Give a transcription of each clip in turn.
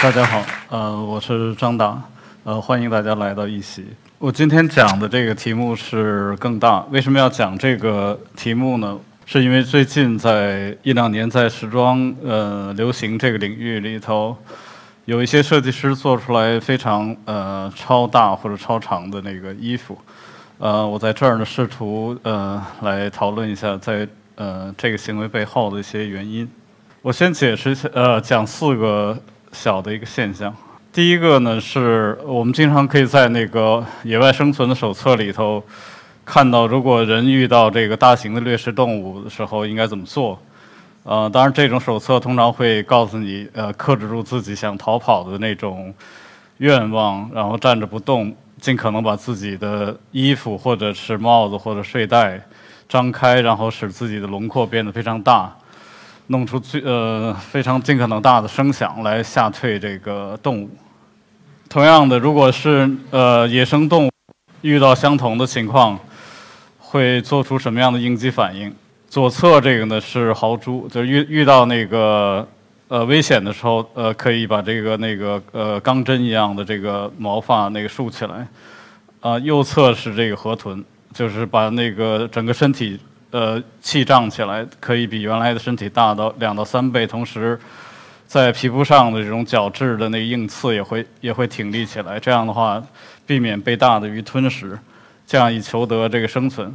大家好，呃，我是张达，呃，欢迎大家来到一席。我今天讲的这个题目是更大。为什么要讲这个题目呢？是因为最近在一两年在时装呃流行这个领域里头，有一些设计师做出来非常呃超大或者超长的那个衣服。呃，我在这儿呢试图呃来讨论一下在呃这个行为背后的一些原因。我先解释一下，呃，讲四个小的一个现象。第一个呢，是我们经常可以在那个野外生存的手册里头看到，如果人遇到这个大型的掠食动物的时候应该怎么做。呃，当然这种手册通常会告诉你，呃，克制住自己想逃跑的那种愿望，然后站着不动，尽可能把自己的衣服或者是帽子或者睡袋张开，然后使自己的轮廓变得非常大。弄出最呃非常尽可能大的声响来吓退这个动物。同样的，如果是呃野生动物遇到相同的情况，会做出什么样的应激反应？左侧这个呢是豪猪，就遇遇到那个呃危险的时候，呃可以把这个那个呃钢针一样的这个毛发那个竖起来。啊，右侧是这个河豚，就是把那个整个身体。呃，气胀起来可以比原来的身体大到两到三倍，同时在皮肤上的这种角质的那个硬刺也会也会挺立起来。这样的话，避免被大的鱼吞食，这样以求得这个生存。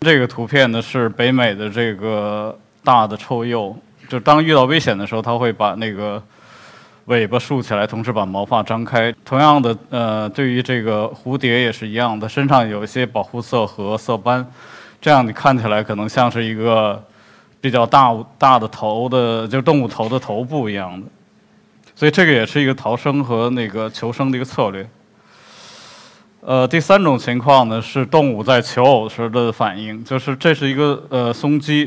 这个图片呢是北美的这个大的臭鼬，就当遇到危险的时候，它会把那个尾巴竖起来，同时把毛发张开。同样的，呃，对于这个蝴蝶也是一样的，身上有一些保护色和色斑。这样你看起来可能像是一个比较大大的头的，就动物头的头部一样的，所以这个也是一个逃生和那个求生的一个策略。呃，第三种情况呢是动物在求偶时的反应，就是这是一个呃松鸡，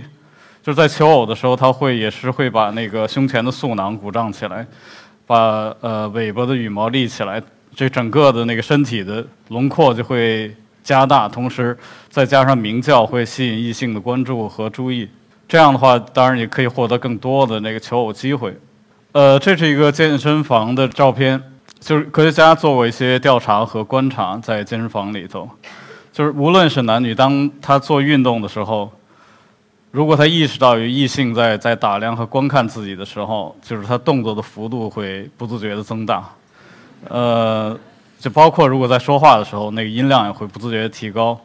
就是在求偶的时候，它会也是会把那个胸前的嗉囊鼓胀起来，把呃尾巴的羽毛立起来，这整个的那个身体的轮廓就会。加大，同时再加上鸣叫，会吸引异性的关注和注意。这样的话，当然也可以获得更多的那个求偶机会。呃，这是一个健身房的照片，就是科学家做过一些调查和观察，在健身房里头，就是无论是男女，当他做运动的时候，如果他意识到有异性在在打量和观看自己的时候，就是他动作的幅度会不自觉的增大。呃。就包括如果在说话的时候，那个音量也会不自觉的提高。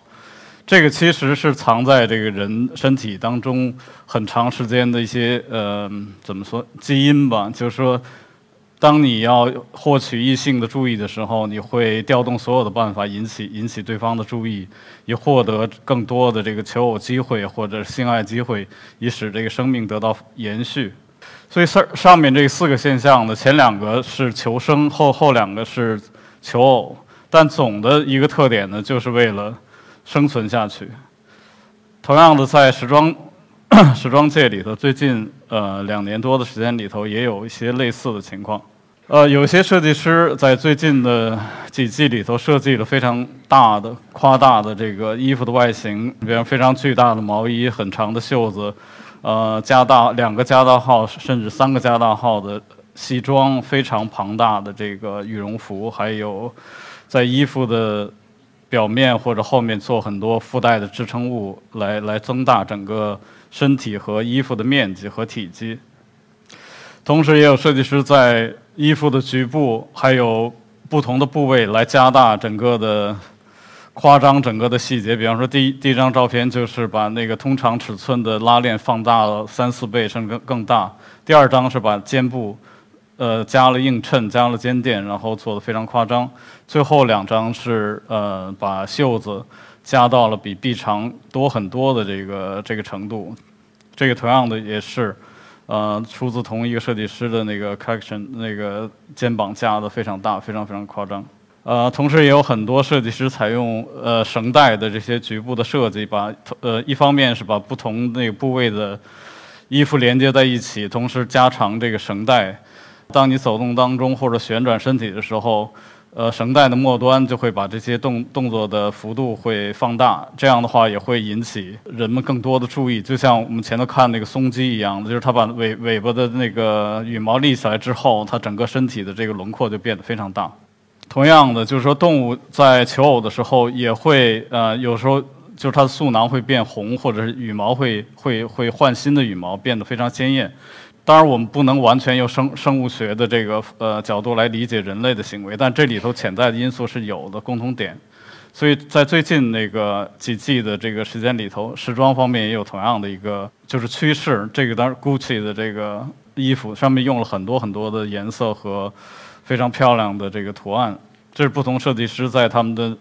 这个其实是藏在这个人身体当中很长时间的一些呃，怎么说基因吧？就是说，当你要获取异性的注意的时候，你会调动所有的办法引起引起对方的注意，以获得更多的这个求偶机会或者性爱机会，以使这个生命得到延续。所以上上面这四个现象呢，前两个是求生，后后两个是。求偶，但总的一个特点呢，就是为了生存下去。同样的，在时装 时装界里头，最近呃两年多的时间里头，也有一些类似的情况。呃，有些设计师在最近的几季里头设计了非常大的、夸大的这个衣服的外形，比如非常巨大的毛衣、很长的袖子，呃，加大两个加大号甚至三个加大号的。西装非常庞大的这个羽绒服，还有在衣服的表面或者后面做很多附带的支撑物，来来增大整个身体和衣服的面积和体积。同时，也有设计师在衣服的局部还有不同的部位来加大整个的夸张整个的细节。比方说，第一第一张照片就是把那个通常尺寸的拉链放大了三四倍，甚至更更大。第二张是把肩部。呃，加了映衬，加了肩垫，然后做的非常夸张。最后两张是呃，把袖子加到了比臂长多很多的这个这个程度。这个同样的也是，呃，出自同一个设计师的那个 collection，那个肩膀加的非常大，非常非常夸张。呃，同时也有很多设计师采用呃绳带的这些局部的设计，把呃一方面是把不同那个部位的衣服连接在一起，同时加长这个绳带。当你走动当中或者旋转身体的时候，呃，绳带的末端就会把这些动动作的幅度会放大，这样的话也会引起人们更多的注意。就像我们前头看那个松鸡一样的，就是它把尾尾巴的那个羽毛立起来之后，它整个身体的这个轮廓就变得非常大。同样的，就是说动物在求偶的时候也会呃，有时候就是它的嗉囊会变红，或者是羽毛会会会换新的羽毛，变得非常鲜艳。当然，我们不能完全用生生物学的这个呃角度来理解人类的行为，但这里头潜在的因素是有的共同点。所以在最近那个几季的这个时间里头，时装方面也有同样的一个就是趋势。这个当然，GUCCI 的这个衣服上面用了很多很多的颜色和非常漂亮的这个图案，这是不同设计师在他们的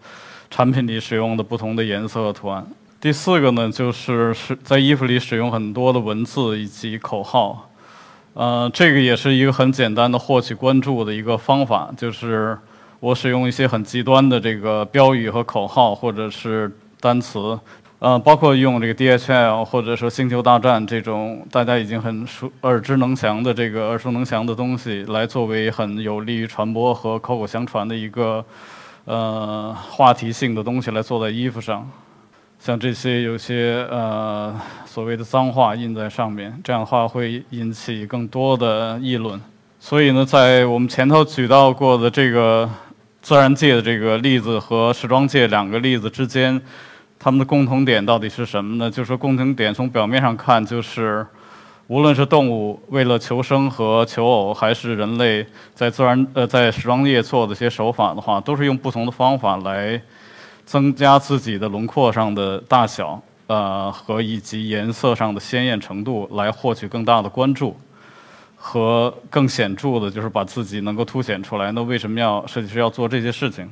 产品里使用的不同的颜色和图案。第四个呢，就是是在衣服里使用很多的文字以及口号。呃，这个也是一个很简单的获取关注的一个方法，就是我使用一些很极端的这个标语和口号，或者是单词，呃，包括用这个 DHL 或者说星球大战这种大家已经很熟耳知能详的这个耳熟能详的东西，来作为很有利于传播和口口相传的一个呃话题性的东西来做在衣服上。像这些有些呃所谓的脏话印在上面，这样的话会引起更多的议论。所以呢，在我们前头举到过的这个自然界的这个例子和时装界两个例子之间，他们的共同点到底是什么呢？就是说，共同点从表面上看，就是无论是动物为了求生和求偶，还是人类在自然呃在时装业做的一些手法的话，都是用不同的方法来。增加自己的轮廓上的大小，呃，和以及颜色上的鲜艳程度，来获取更大的关注，和更显著的，就是把自己能够凸显出来。那为什么要设计师要做这些事情？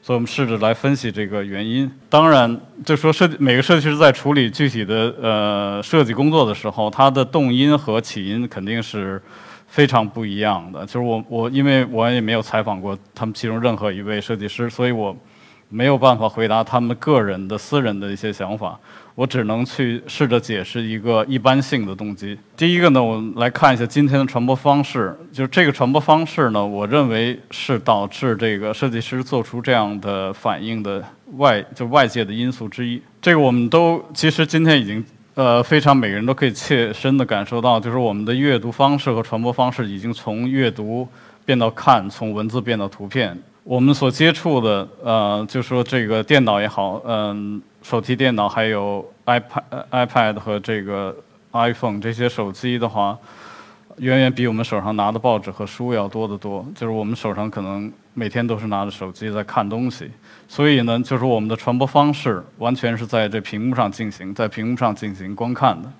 所以我们试着来分析这个原因。当然，就说设计每个设计师在处理具体的呃设计工作的时候，他的动因和起因肯定是非常不一样的。就是我我因为我也没有采访过他们其中任何一位设计师，所以我。没有办法回答他们个人的私人的一些想法，我只能去试着解释一个一般性的动机。第一个呢，我们来看一下今天的传播方式，就是这个传播方式呢，我认为是导致这个设计师做出这样的反应的外就外界的因素之一。这个我们都其实今天已经呃非常每个人都可以切身的感受到，就是我们的阅读方式和传播方式已经从阅读变到看，从文字变到图片。我们所接触的，呃，就说这个电脑也好，嗯，手提电脑还有 iPad、iPad 和这个 iPhone 这些手机的话，远远比我们手上拿的报纸和书要多得多。就是我们手上可能每天都是拿着手机在看东西，所以呢，就是我们的传播方式完全是在这屏幕上进行，在屏幕上进行观看的。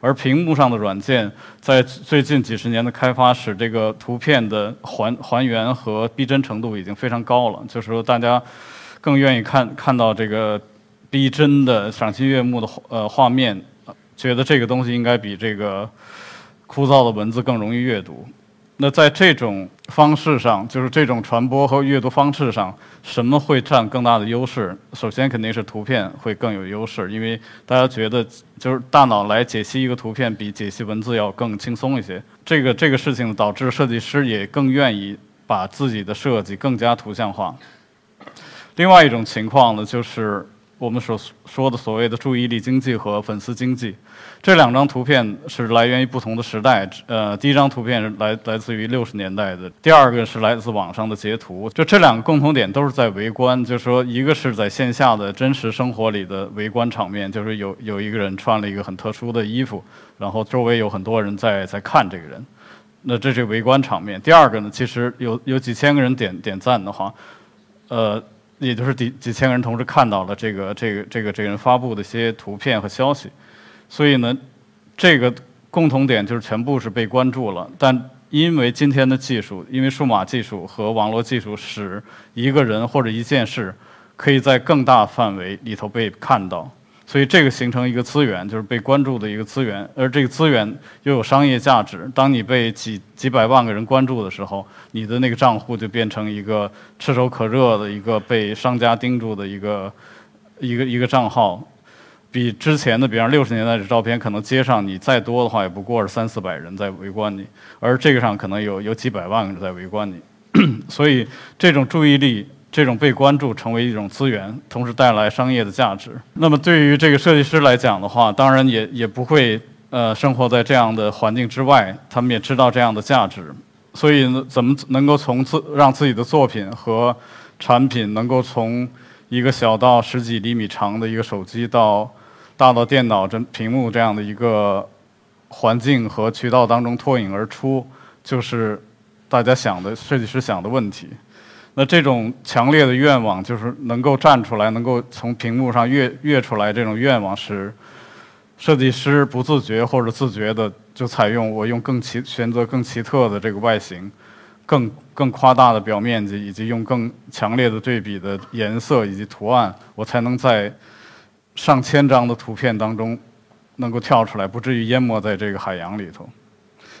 而屏幕上的软件在最近几十年的开发，使这个图片的还还原和逼真程度已经非常高了。就是说，大家更愿意看看到这个逼真的、赏心悦目的呃画面，觉得这个东西应该比这个枯燥的文字更容易阅读。那在这种方式上，就是这种传播和阅读方式上，什么会占更大的优势？首先肯定是图片会更有优势，因为大家觉得就是大脑来解析一个图片比解析文字要更轻松一些。这个这个事情导致设计师也更愿意把自己的设计更加图像化。另外一种情况呢，就是。我们所说的所谓的注意力经济和粉丝经济，这两张图片是来源于不同的时代。呃，第一张图片是来来自于六十年代的，第二个是来自网上的截图。就这两个共同点都是在围观，就是说一个是在线下的真实生活里的围观场面，就是有有一个人穿了一个很特殊的衣服，然后周围有很多人在在看这个人，那这是围观场面。第二个呢，其实有有几千个人点点赞的话，呃。也就是几几千个人同时看到了这个这个这个这个人发布的一些图片和消息，所以呢，这个共同点就是全部是被关注了。但因为今天的技术，因为数码技术和网络技术，使一个人或者一件事可以在更大范围里头被看到。所以这个形成一个资源，就是被关注的一个资源，而这个资源又有商业价值。当你被几几百万个人关注的时候，你的那个账户就变成一个炙手可热的一个被商家盯住的一个一个一个账号，比之前的，比方六十年代的照片，可能街上你再多的话，也不过是三四百人在围观你，而这个上可能有有几百万个人在围观你。所以这种注意力。这种被关注成为一种资源，同时带来商业的价值。那么对于这个设计师来讲的话，当然也也不会呃生活在这样的环境之外，他们也知道这样的价值。所以呢，怎么能够从自让自己的作品和产品能够从一个小到十几厘米长的一个手机到大到电脑这屏幕这样的一个环境和渠道当中脱颖而出，就是大家想的设计师想的问题。那这种强烈的愿望，就是能够站出来，能够从屏幕上跃跃出来。这种愿望是设计师不自觉或者自觉的就采用我用更奇选择更奇特的这个外形，更更夸大的表面积，以及用更强烈的对比的颜色以及图案，我才能在上千张的图片当中能够跳出来，不至于淹没在这个海洋里头。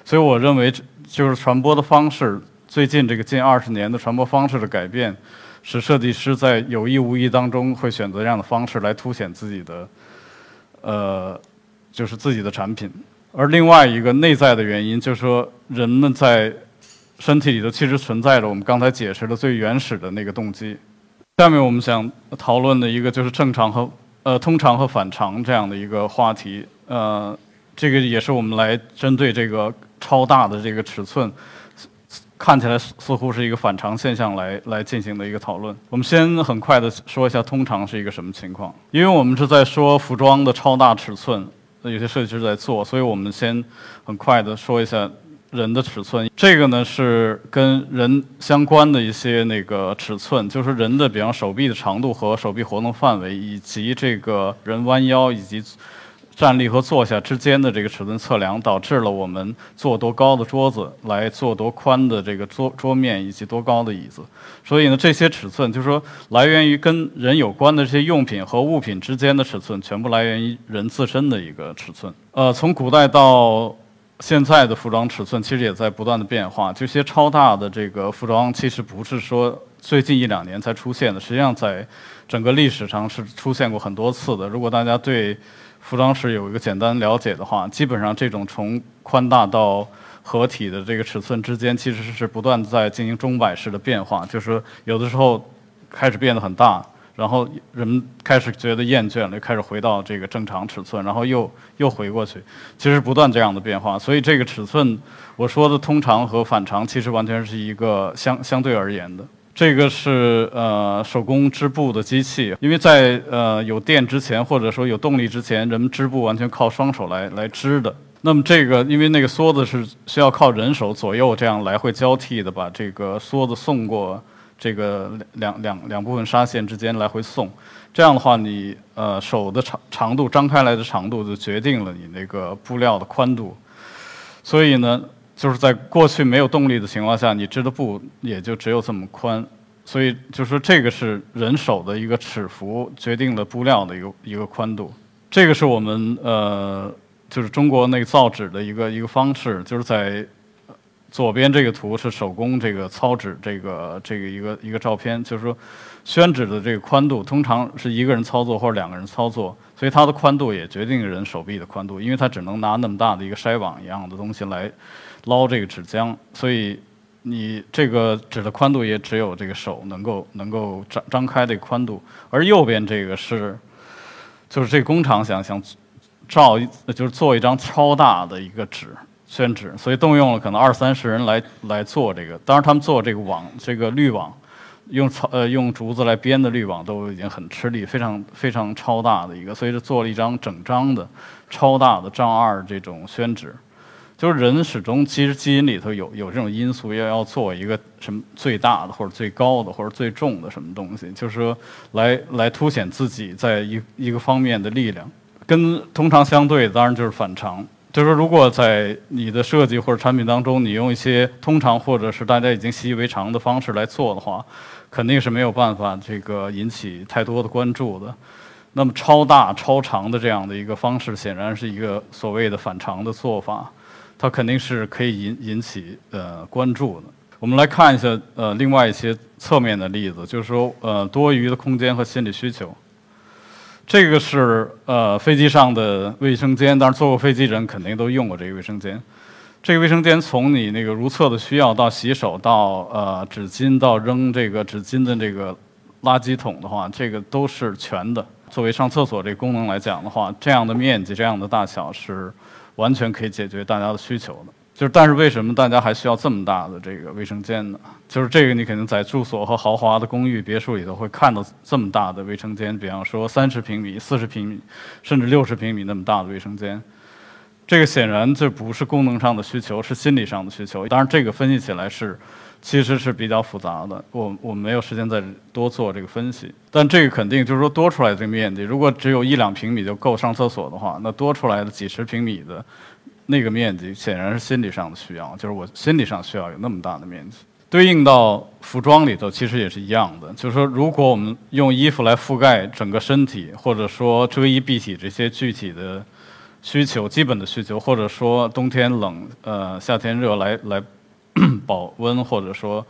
所以我认为，就是传播的方式。最近这个近二十年的传播方式的改变，使设计师在有意无意当中会选择这样的方式来凸显自己的，呃，就是自己的产品。而另外一个内在的原因，就是说人们在身体里头其实存在着我们刚才解释的最原始的那个动机。下面我们想讨论的一个就是正常和呃通常和反常这样的一个话题。呃，这个也是我们来针对这个超大的这个尺寸。看起来似乎是一个反常现象来来进行的一个讨论。我们先很快的说一下通常是一个什么情况，因为我们是在说服装的超大尺寸，有些设计师在做，所以我们先很快的说一下人的尺寸。这个呢是跟人相关的一些那个尺寸，就是人的，比方手臂的长度和手臂活动范围，以及这个人弯腰以及。站立和坐下之间的这个尺寸测量，导致了我们坐多高的桌子，来做多宽的这个桌桌面，以及多高的椅子。所以呢，这些尺寸就是说，来源于跟人有关的这些用品和物品之间的尺寸，全部来源于人自身的一个尺寸。呃，从古代到现在的服装尺寸，其实也在不断的变化。这些超大的这个服装，其实不是说最近一两年才出现的，实际上在整个历史上是出现过很多次的。如果大家对服装史有一个简单了解的话，基本上这种从宽大到合体的这个尺寸之间，其实是不断在进行钟摆式的变化。就是有的时候开始变得很大，然后人们开始觉得厌倦了，开始回到这个正常尺寸，然后又又回过去，其实不断这样的变化。所以这个尺寸，我说的通常和反常，其实完全是一个相相对而言的。这个是呃手工织布的机器，因为在呃有电之前，或者说有动力之前，人们织布完全靠双手来来织的。那么这个，因为那个梭子是需要靠人手左右这样来回交替的，把这个梭子送过这个两两两部分纱线之间来回送。这样的话，你呃手的长长度张开来的长度就决定了你那个布料的宽度。所以呢。就是在过去没有动力的情况下，你织的布也就只有这么宽，所以就是说这个是人手的一个尺幅决定了布料的一个一个宽度。这个是我们呃，就是中国那个造纸的一个一个方式，就是在左边这个图是手工这个操纸这个这个一个一个照片，就是说宣纸的这个宽度通常是一个人操作或者两个人操作，所以它的宽度也决定人手臂的宽度，因为它只能拿那么大的一个筛网一样的东西来。捞这个纸浆，所以你这个纸的宽度也只有这个手能够能够张张开的宽度，而右边这个是，就是这工厂想想照就是做一张超大的一个纸宣纸，所以动用了可能二三十人来来做这个，当然他们做这个网这个滤网，用草呃用竹子来编的滤网都已经很吃力，非常非常超大的一个，所以就做了一张整张的超大的丈二这种宣纸。就是人始终其实基因里头有有这种因素，要要做一个什么最大的或者最高的或者最重的什么东西，就是说来来凸显自己在一一个方面的力量。跟通常相对，当然就是反常。就是说，如果在你的设计或者产品当中，你用一些通常或者是大家已经习以为常的方式来做的话，肯定是没有办法这个引起太多的关注的。那么超大超长的这样的一个方式，显然是一个所谓的反常的做法。它肯定是可以引引起呃关注的。我们来看一下呃另外一些侧面的例子，就是说呃多余的空间和心理需求。这个是呃飞机上的卫生间，当然坐过飞机人肯定都用过这个卫生间。这个卫生间从你那个如厕的需要到洗手到呃纸巾到扔这个纸巾的这个垃圾桶的话，这个都是全的。作为上厕所这个功能来讲的话，这样的面积、这样的大小是完全可以解决大家的需求的。就是，但是为什么大家还需要这么大的这个卫生间呢？就是这个，你肯定在住所和豪华的公寓、别墅里头会看到这么大的卫生间，比方说三十平米、四十平米，甚至六十平米那么大的卫生间。这个显然这不是功能上的需求，是心理上的需求。当然，这个分析起来是其实是比较复杂的，我我没有时间再多做这个分析。但这个肯定就是说多出来的这个面积，如果只有一两平米就够上厕所的话，那多出来的几十平米的。那个面积显然是心理上的需要，就是我心理上需要有那么大的面积。对应到服装里头，其实也是一样的，就是说，如果我们用衣服来覆盖整个身体，或者说遮衣蔽体这些具体的需求、基本的需求，或者说冬天冷、呃夏天热来来 保温，或者说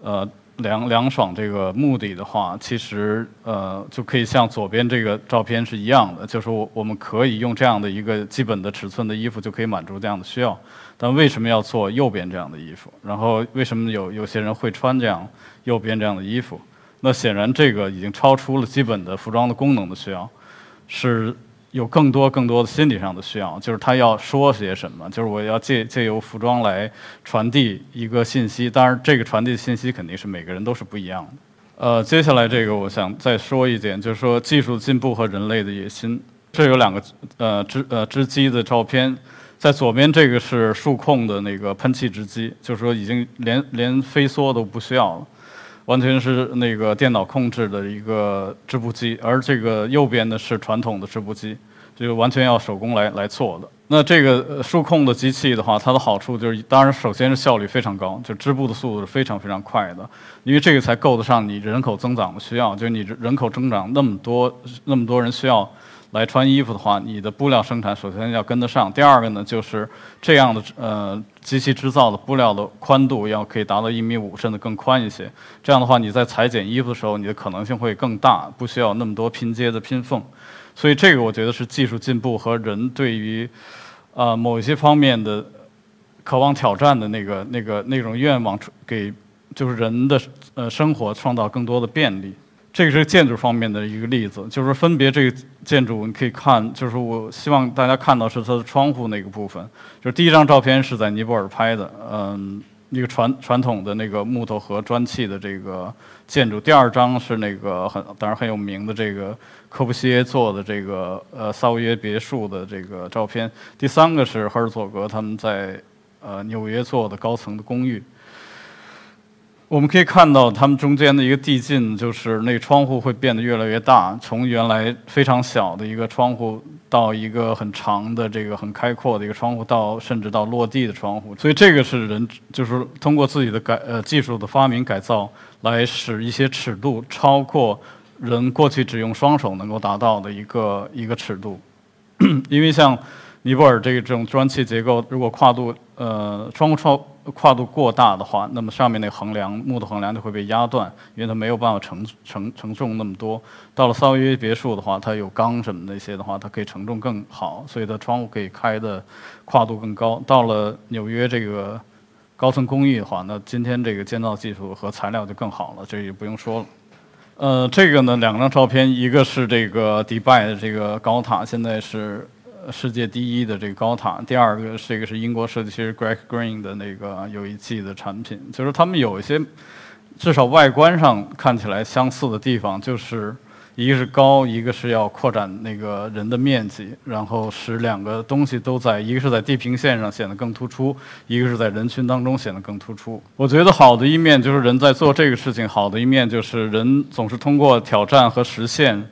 呃。凉凉爽这个目的的话，其实呃就可以像左边这个照片是一样的，就是我我们可以用这样的一个基本的尺寸的衣服就可以满足这样的需要。但为什么要做右边这样的衣服？然后为什么有有些人会穿这样右边这样的衣服？那显然这个已经超出了基本的服装的功能的需要，是。有更多更多的心理上的需要，就是他要说些什么，就是我要借借由服装来传递一个信息。当然，这个传递的信息肯定是每个人都是不一样的。呃，接下来这个我想再说一点，就是说技术进步和人类的野心。这有两个呃织呃织机的照片，在左边这个是数控的那个喷气织机，就是说已经连连飞梭都不需要了。完全是那个电脑控制的一个织布机，而这个右边的是传统的织布机，就完全要手工来来做的。那这个数控的机器的话，它的好处就是，当然首先是效率非常高，就织布的速度是非常非常快的，因为这个才够得上你人口增长的需要，就是你人口增长那么多那么多人需要。来穿衣服的话，你的布料生产首先要跟得上。第二个呢，就是这样的呃机器制造的布料的宽度要可以达到一米五甚至更宽一些。这样的话，你在裁剪衣服的时候，你的可能性会更大，不需要那么多拼接的拼缝。所以这个我觉得是技术进步和人对于呃某一些方面的渴望挑战的那个那个那种愿望，给就是人的呃生活创造更多的便利。这个是建筑方面的一个例子，就是分别这个建筑你可以看，就是我希望大家看到是它的窗户那个部分。就是第一张照片是在尼泊尔拍的，嗯，一个传传统的那个木头和砖砌的这个建筑。第二张是那个很当然很有名的这个科布西耶做的这个呃萨维耶别墅的这个照片。第三个是赫尔佐格他们在呃纽约做的高层的公寓。我们可以看到，它们中间的一个递进，就是那个窗户会变得越来越大，从原来非常小的一个窗户，到一个很长的、这个很开阔的一个窗户，到甚至到落地的窗户。所以，这个是人就是通过自己的改呃技术的发明改造，来使一些尺度超过人过去只用双手能够达到的一个一个尺度。因为像尼泊尔这个这种砖砌结构，如果跨度呃窗户窗。跨度过大的话，那么上面那个横梁木头横梁就会被压断，因为它没有办法承承承重那么多。到了萨维耶别墅的话，它有钢什么那些的话，它可以承重更好，所以它窗户可以开的跨度更高。到了纽约这个高层公寓的话，那今天这个建造技术和材料就更好了，这也不用说了。呃，这个呢，两张照片，一个是这个迪拜的这个高塔，现在是。世界第一的这个高塔，第二个这个是英国设计师 Greg Green 的那个有一季的产品，就是他们有一些至少外观上看起来相似的地方，就是一个是高，一个是要扩展那个人的面积，然后使两个东西都在一个是在地平线上显得更突出，一个是在人群当中显得更突出。我觉得好的一面就是人在做这个事情，好的一面就是人总是通过挑战和实现。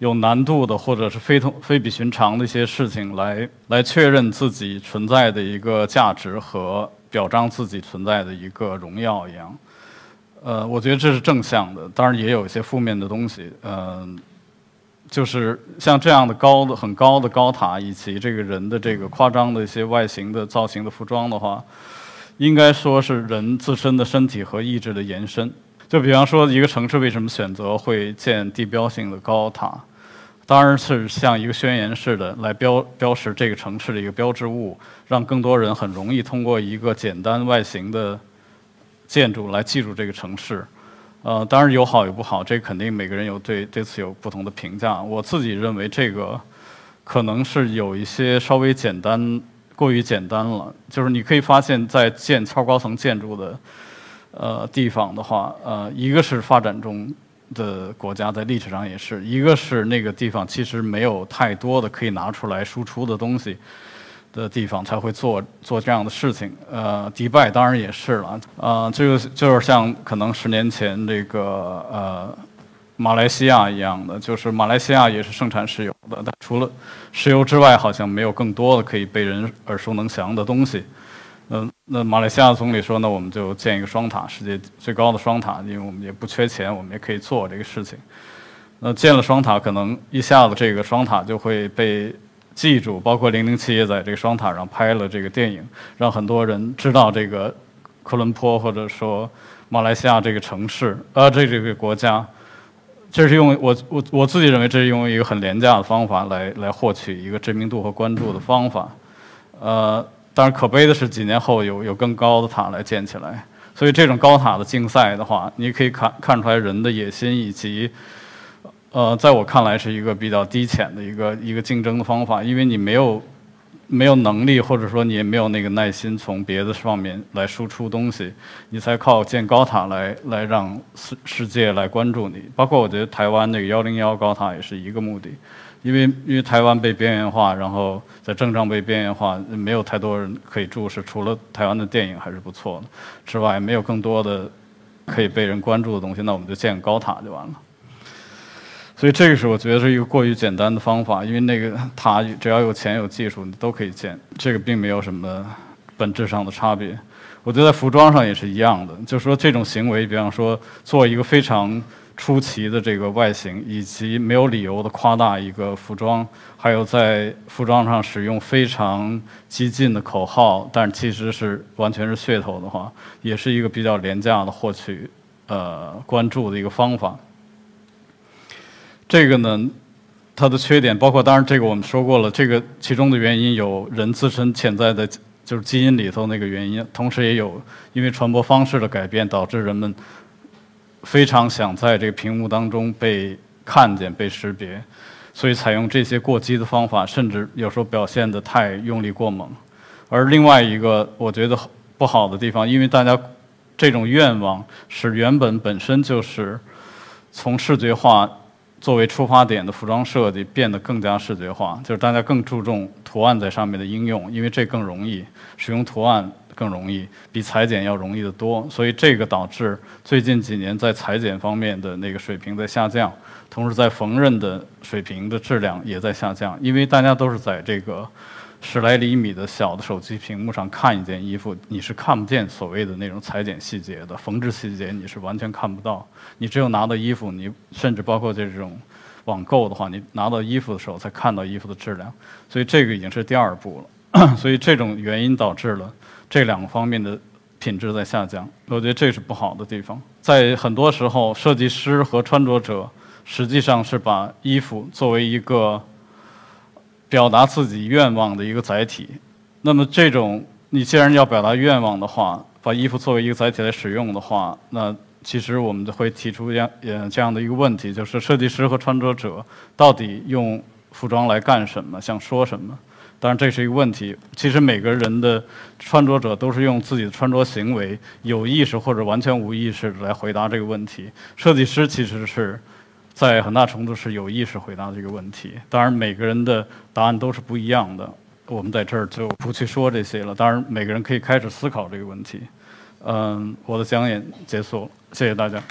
有难度的，或者是非同非比寻常的一些事情，来来确认自己存在的一个价值和表彰自己存在的一个荣耀一样。呃，我觉得这是正向的，当然也有一些负面的东西。嗯，就是像这样的高的很高的高塔，以及这个人的这个夸张的一些外形的造型的服装的话，应该说是人自身的身体和意志的延伸。就比方说，一个城市为什么选择会建地标性的高塔？当然是像一个宣言似的来标标识这个城市的一个标志物，让更多人很容易通过一个简单外形的建筑来记住这个城市。呃，当然有好有不好，这肯定每个人有对这次有不同的评价。我自己认为这个可能是有一些稍微简单，过于简单了。就是你可以发现，在建超高层建筑的呃地方的话，呃，一个是发展中的国家，在历史上也是一个是那个地方其实没有太多的可以拿出来输出的东西。的地方才会做做这样的事情，呃，迪拜当然也是了，呃，这个就是像可能十年前这个呃马来西亚一样的，就是马来西亚也是盛产石油的，但除了石油之外，好像没有更多的可以被人耳熟能详的东西。嗯，那马来西亚总理说，那我们就建一个双塔，世界最高的双塔，因为我们也不缺钱，我们也可以做这个事情。那建了双塔，可能一下子这个双塔就会被。记住，包括零零七也在这个双塔上拍了这个电影，让很多人知道这个科伦坡或者说马来西亚这个城市，呃，这这个国家，这是用我我我自己认为这是用一个很廉价的方法来来获取一个知名度和关注的方法，呃，当然可悲的是几年后有有更高的塔来建起来，所以这种高塔的竞赛的话，你可以看看出来人的野心以及。呃，在我看来是一个比较低浅的一个一个竞争的方法，因为你没有没有能力，或者说你也没有那个耐心从别的方面来输出东西，你才靠建高塔来来让世世界来关注你。包括我觉得台湾那个幺零幺高塔也是一个目的，因为因为台湾被边缘化，然后在政上被边缘化，没有太多人可以注视，除了台湾的电影还是不错的之外，没有更多的可以被人关注的东西，那我们就建高塔就完了。所以这个是我觉得是一个过于简单的方法，因为那个塔只要有钱有技术，你都可以建，这个并没有什么本质上的差别。我觉得在服装上也是一样的，就是说这种行为，比方说做一个非常出奇的这个外形，以及没有理由的夸大一个服装，还有在服装上使用非常激进的口号，但其实是完全是噱头的话，也是一个比较廉价的获取呃关注的一个方法。这个呢，它的缺点包括，当然这个我们说过了，这个其中的原因有人自身潜在的，就是基因里头那个原因，同时也有因为传播方式的改变，导致人们非常想在这个屏幕当中被看见、被识别，所以采用这些过激的方法，甚至有时候表现的太用力过猛。而另外一个我觉得不好的地方，因为大家这种愿望是原本本身就是从视觉化。作为出发点的服装设计变得更加视觉化，就是大家更注重图案在上面的应用，因为这更容易使用图案更容易，比裁剪要容易得多。所以这个导致最近几年在裁剪方面的那个水平在下降，同时在缝纫的水平的质量也在下降，因为大家都是在这个。十来厘米的小的手机屏幕上看一件衣服，你是看不见所谓的那种裁剪细节的，缝制细节你是完全看不到。你只有拿到衣服，你甚至包括这种网购的话，你拿到衣服的时候才看到衣服的质量。所以这个已经是第二步了。所以这种原因导致了这两个方面的品质在下降。我觉得这是不好的地方。在很多时候，设计师和穿着者实际上是把衣服作为一个。表达自己愿望的一个载体，那么这种你既然要表达愿望的话，把衣服作为一个载体来使用的话，那其实我们就会提出这样呃这样的一个问题，就是设计师和穿着者到底用服装来干什么，想说什么？当然这是一个问题。其实每个人的穿着者都是用自己的穿着行为，有意识或者完全无意识来回答这个问题。设计师其实是。在很大程度是有意识回答这个问题，当然每个人的答案都是不一样的，我们在这儿就不去说这些了。当然每个人可以开始思考这个问题。嗯，我的讲演结束，谢谢大家。